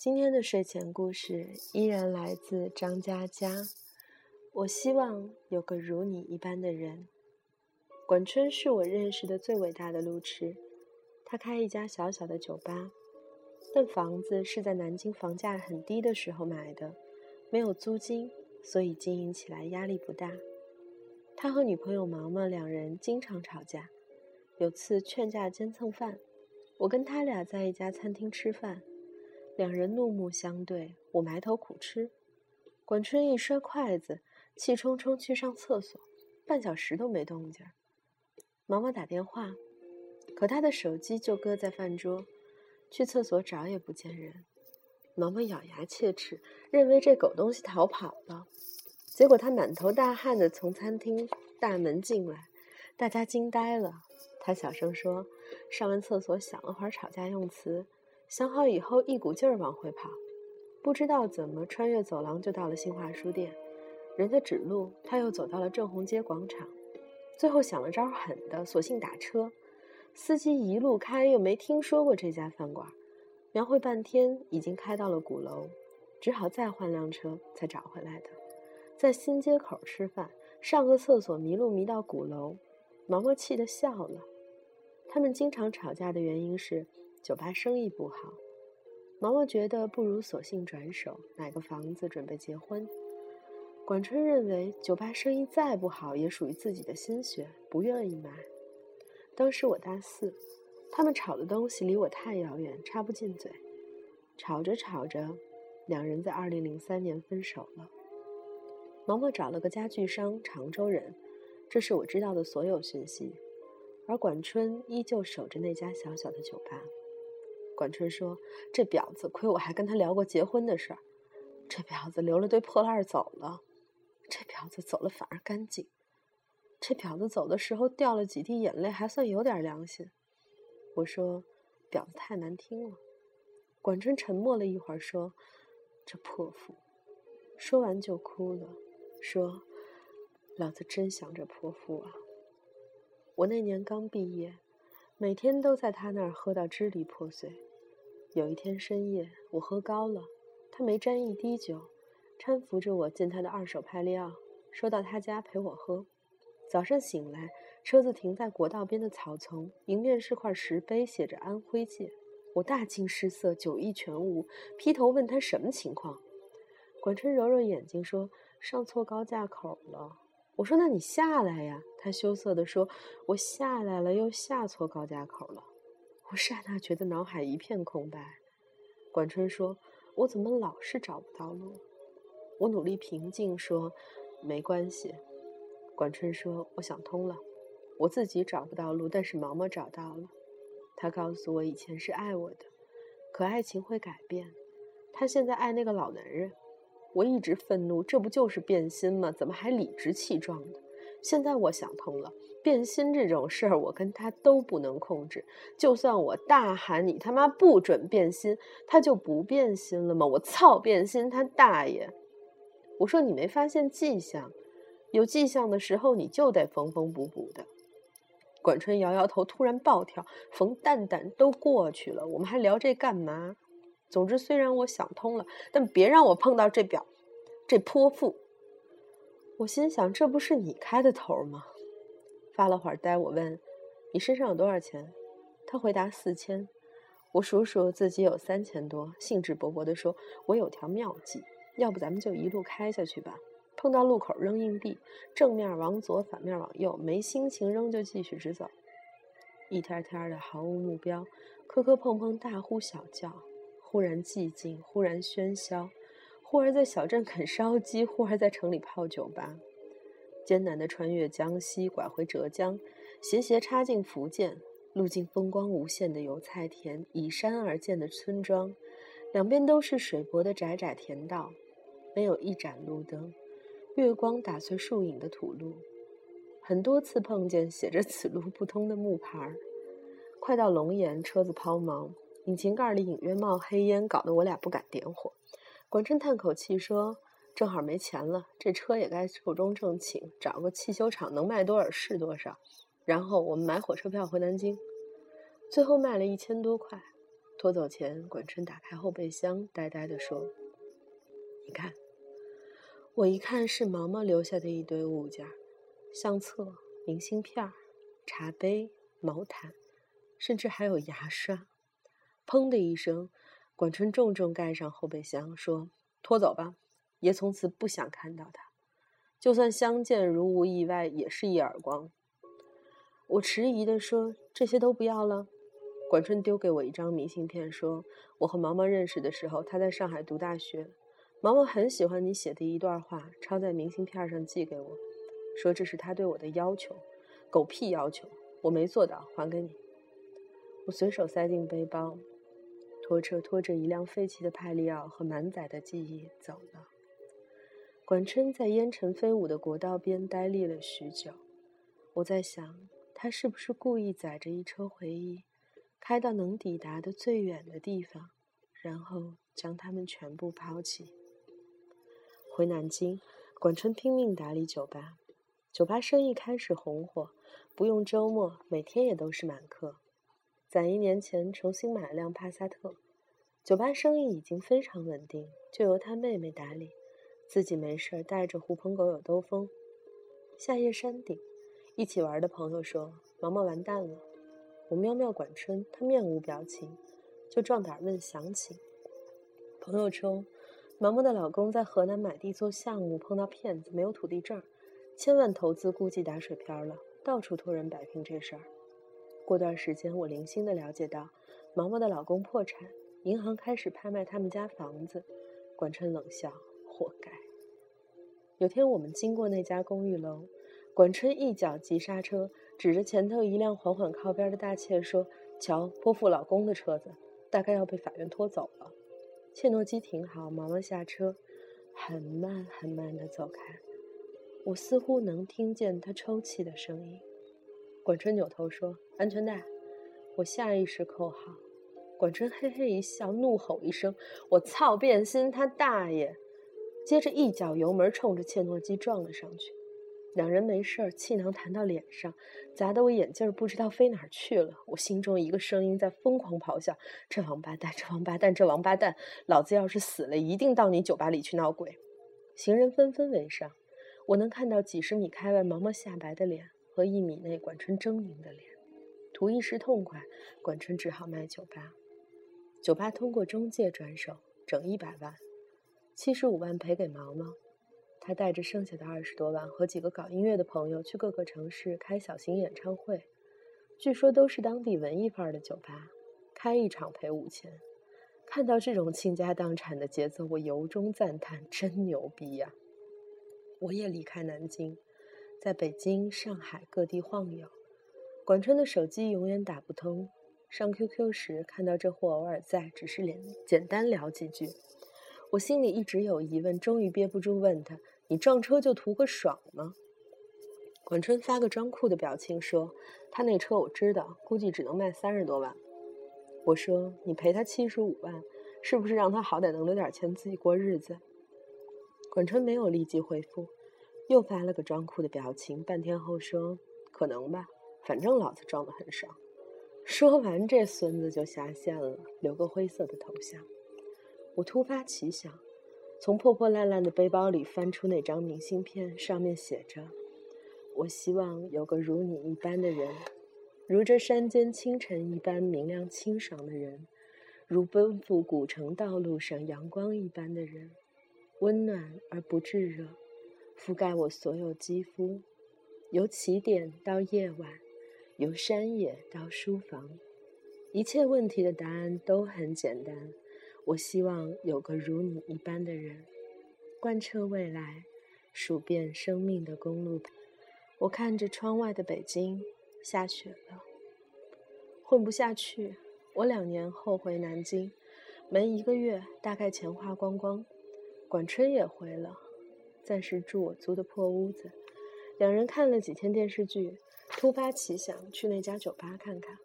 今天的睡前故事依然来自张嘉佳。我希望有个如你一般的人。管春是我认识的最伟大的路痴，他开一家小小的酒吧，但房子是在南京房价很低的时候买的，没有租金，所以经营起来压力不大。他和女朋友毛毛两人经常吵架，有次劝架间蹭饭，我跟他俩在一家餐厅吃饭。两人怒目相对，我埋头苦吃。管春一摔筷子，气冲冲去上厕所，半小时都没动静。毛毛打电话，可他的手机就搁在饭桌，去厕所找也不见人。毛毛咬牙切齿，认为这狗东西逃跑了。结果他满头大汗的从餐厅大门进来，大家惊呆了。他小声说：“上完厕所想了会儿吵架用词。”想好以后，一股劲儿往回跑，不知道怎么穿越走廊就到了新华书店。人家指路，他又走到了正红街广场。最后想了招狠的，索性打车。司机一路开，又没听说过这家饭馆，描绘半天，已经开到了鼓楼，只好再换辆车才找回来的。在新街口吃饭，上个厕所迷路迷到鼓楼，毛毛气得笑了。他们经常吵架的原因是。酒吧生意不好，毛毛觉得不如索性转手买个房子准备结婚。管春认为酒吧生意再不好也属于自己的心血，不愿意卖。当时我大四，他们吵的东西离我太遥远，插不进嘴。吵着吵着，两人在二零零三年分手了。毛毛找了个家具商，常州人，这是我知道的所有讯息。而管春依旧守着那家小小的酒吧。管春说：“这婊子，亏我还跟他聊过结婚的事儿。这婊子留了堆破烂走了。这婊子走了反而干净。这婊子走的时候掉了几滴眼泪，还算有点良心。”我说：“婊子太难听了。”管春沉默了一会儿，说：“这泼妇。”说完就哭了，说：“老子真想这泼妇啊！我那年刚毕业，每天都在他那儿喝到支离破碎。”有一天深夜，我喝高了，他没沾一滴酒，搀扶着我进他的二手派利奥，说到他家陪我喝。早上醒来，车子停在国道边的草丛，迎面是块石碑，写着安徽界。我大惊失色，酒意全无，劈头问他什么情况。管春揉揉眼睛说：“上错高架口了。”我说：“那你下来呀。”他羞涩地说：“我下来了，又下错高架口了。”我刹那觉得脑海一片空白。管春说：“我怎么老是找不到路？”我努力平静说：“没关系。”管春说：“我想通了，我自己找不到路，但是毛毛找到了。他告诉我以前是爱我的，可爱情会改变。他现在爱那个老男人。我一直愤怒，这不就是变心吗？怎么还理直气壮的？现在我想通了。”变心这种事儿，我跟他都不能控制。就算我大喊你他妈不准变心，他就不变心了吗？我操，变心他大爷！我说你没发现迹象，有迹象的时候你就得缝缝补补的。管春摇摇头，突然暴跳：“冯蛋蛋都过去了，我们还聊这干嘛？总之，虽然我想通了，但别让我碰到这表，这泼妇。”我心想，这不是你开的头吗？发了会儿呆，我问：“你身上有多少钱？”他回答：“四千。”我数数自己有三千多，兴致勃勃地说：“我有条妙计，要不咱们就一路开下去吧。碰到路口扔硬币，正面往左，反面往右，没心情扔就继续直走。一天天的毫无目标，磕磕碰碰，大呼小叫，忽然寂静，忽然喧嚣，忽而在小镇啃烧鸡，忽而在城里泡酒吧。”艰难地穿越江西，拐回浙江，斜斜插进福建，路经风光无限的油菜田，依山而建的村庄，两边都是水泊的窄窄田道，没有一盏路灯，月光打碎树影的土路。很多次碰见写着“此路不通”的木牌儿。快到龙岩，车子抛锚，引擎盖里隐约冒黑烟，搞得我俩不敢点火。管春叹口气说。正好没钱了，这车也该寿终正寝，找个汽修厂能卖多少是多少。然后我们买火车票回南京，最后卖了一千多块。拖走前，管春打开后备箱，呆呆地说：“你看。”我一看，是毛毛留下的一堆物件：相册、明信片、茶杯、毛毯，甚至还有牙刷。砰的一声，管春重重盖上后备箱，说：“拖走吧，爷从此不想看到他。就算相见，如无意外，也是一耳光。”我迟疑地说：“这些都不要了。”管春丢给我一张明信片，说：“我和毛毛认识的时候，他在上海读大学。”毛毛很喜欢你写的一段话，抄在明信片上寄给我，说这是他对我的要求，狗屁要求，我没做到，还给你。我随手塞进背包，拖车拖着一辆废弃的派利奥和满载的记忆走了。管春在烟尘飞舞的国道边呆立了许久，我在想，他是不是故意载着一车回忆，开到能抵达的最远的地方，然后将他们全部抛弃。回南京，管春拼命打理酒吧，酒吧生意开始红火，不用周末，每天也都是满客。攒一年前，重新买了辆帕萨特，酒吧生意已经非常稳定，就由他妹妹打理，自己没事带着狐朋狗友兜风。夏夜山顶，一起玩的朋友说：“毛毛完蛋了。”我喵喵管春，他面无表情，就壮胆问详情。朋友称。毛毛的老公在河南买地做项目，碰到骗子，没有土地证，千万投资估计打水漂了，到处托人摆平这事儿。过段时间，我零星的了解到，毛毛的老公破产，银行开始拍卖他们家房子。管春冷笑：“活该。”有天我们经过那家公寓楼，管春一脚急刹车，指着前头一辆缓缓靠边的大切说：“瞧，泼妇老公的车子，大概要被法院拖走了。”切诺基停好，毛毛下车，很慢很慢地走开。我似乎能听见他抽泣的声音。管春扭头说：“安全带。”我下意识扣好。管春嘿嘿一笑，怒吼一声：“我操，变心他大爷！”接着一脚油门，冲着切诺基撞了上去。两人没事儿，气囊弹到脸上，砸得我眼镜不知道飞哪儿去了。我心中一个声音在疯狂咆哮：“这王八蛋，这王八蛋，这王八蛋！老子要是死了，一定到你酒吧里去闹鬼！”行人纷纷围上，我能看到几十米开外毛毛下白的脸和一米内管春狰狞的脸。图一时痛快，管春只好卖酒吧。酒吧通过中介转手，整一百万，七十五万赔给毛毛。他带着剩下的二十多万和几个搞音乐的朋友去各个城市开小型演唱会，据说都是当地文艺范儿的酒吧，开一场赔五千。看到这种倾家荡产的节奏，我由衷赞叹：真牛逼呀！我也离开南京，在北京、上海各地晃悠。管春的手机永远打不通，上 QQ 时看到这货偶尔在，只是连简单聊几句。我心里一直有疑问，终于憋不住问他：“你撞车就图个爽吗？”管春发个装酷的表情说：“他那车我知道，估计只能卖三十多万。”我说：“你赔他七十五万，是不是让他好歹能留点钱自己过日子？”管春没有立即回复，又发了个装酷的表情。半天后说：“可能吧，反正老子撞的很爽。”说完，这孙子就下线了，留个灰色的头像。我突发奇想，从破破烂烂的背包里翻出那张明信片，上面写着：“我希望有个如你一般的人，如这山间清晨一般明亮清爽的人，如奔赴古城道路上阳光一般的人，温暖而不炙热，覆盖我所有肌肤，由起点到夜晚，由山野到书房，一切问题的答案都很简单。”我希望有个如你一般的人，贯彻未来，数遍生命的公路。我看着窗外的北京，下雪了，混不下去。我两年后回南京，没一个月，大概钱花光光。管春也回了，暂时住我租的破屋子。两人看了几天电视剧，突发奇想去那家酒吧看看。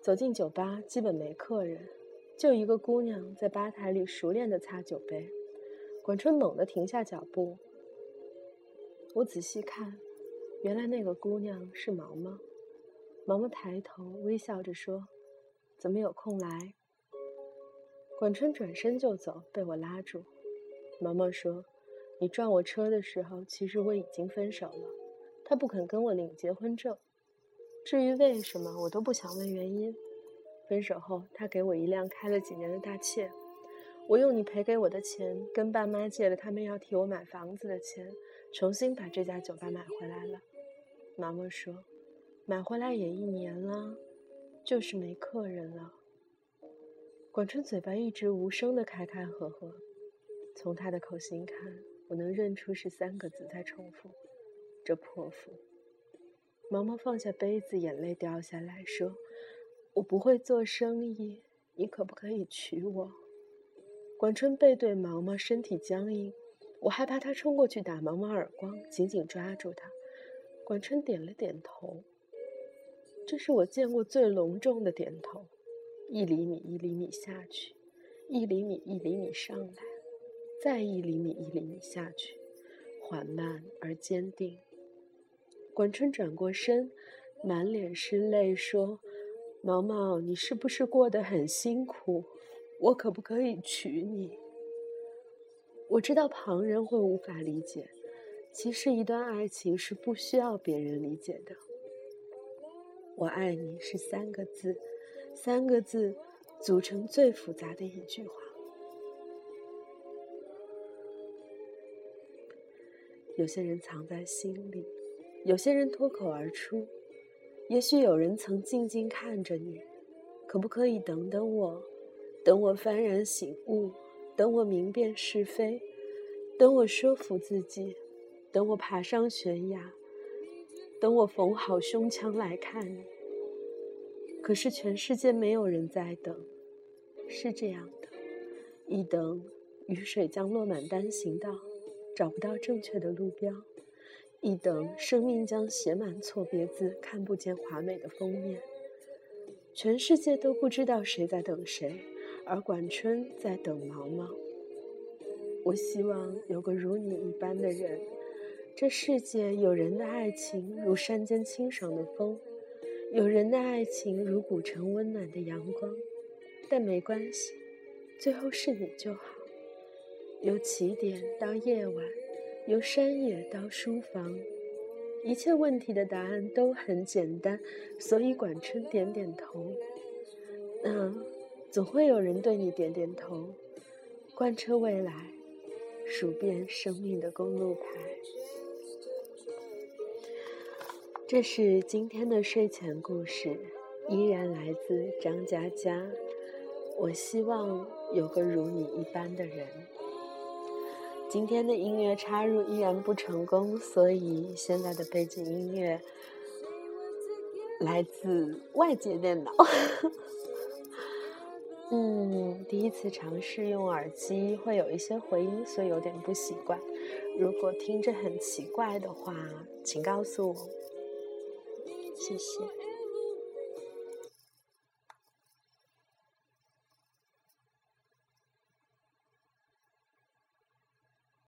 走进酒吧，基本没客人。就一个姑娘在吧台里熟练地擦酒杯，管春猛地停下脚步。我仔细看，原来那个姑娘是毛毛。毛毛抬头微笑着说：“怎么有空来？”管春转身就走，被我拉住。毛毛说：“你撞我车的时候，其实我已经分手了。他不肯跟我领结婚证。至于为什么，我都不想问原因。分手后，他给我一辆开了几年的大切。我用你赔给我的钱，跟爸妈借了他们要替我买房子的钱，重新把这家酒吧买回来了。”毛毛说：“买回来也一年了，就是没客人了。”管春嘴巴一直无声的开开合合。从他的口型看，我能认出是三个字在重复：“这泼妇。”毛毛放下杯子，眼泪掉下来，说：“我不会做生意，你可不可以娶我？”管春背对毛毛，身体僵硬，我害怕他冲过去打毛毛耳光，紧紧抓住他。管春点了点头，这是我见过最隆重的点头，一厘米一厘米下去，一厘米一厘米上来。再一厘米一厘米下去，缓慢而坚定。管春转过身，满脸是泪，说：“毛毛，你是不是过得很辛苦？我可不可以娶你？”我知道旁人会无法理解，其实一段爱情是不需要别人理解的。我爱你是三个字，三个字组成最复杂的一句话。有些人藏在心里，有些人脱口而出。也许有人曾静静看着你，可不可以等等我？等我幡然醒悟，等我明辨是非，等我说服自己，等我爬上悬崖，等我缝好胸腔来看你。可是全世界没有人在等，是这样的，一等，雨水将落满单行道。找不到正确的路标，一等生命将写满错别字，看不见华美的封面。全世界都不知道谁在等谁，而管春在等毛毛。我希望有个如你一般的人。这世界有人的爱情如山间清爽的风，有人的爱情如古城温暖的阳光。但没关系，最后是你就好。由起点到夜晚，由山野到书房，一切问题的答案都很简单，所以管春点点头。那总会有人对你点点头，贯彻未来，数遍生命的公路牌。这是今天的睡前故事，依然来自张嘉佳。我希望有个如你一般的人。今天的音乐插入依然不成功，所以现在的背景音乐来自外接电脑。嗯，第一次尝试用耳机会有一些回音，所以有点不习惯。如果听着很奇怪的话，请告诉我，谢谢。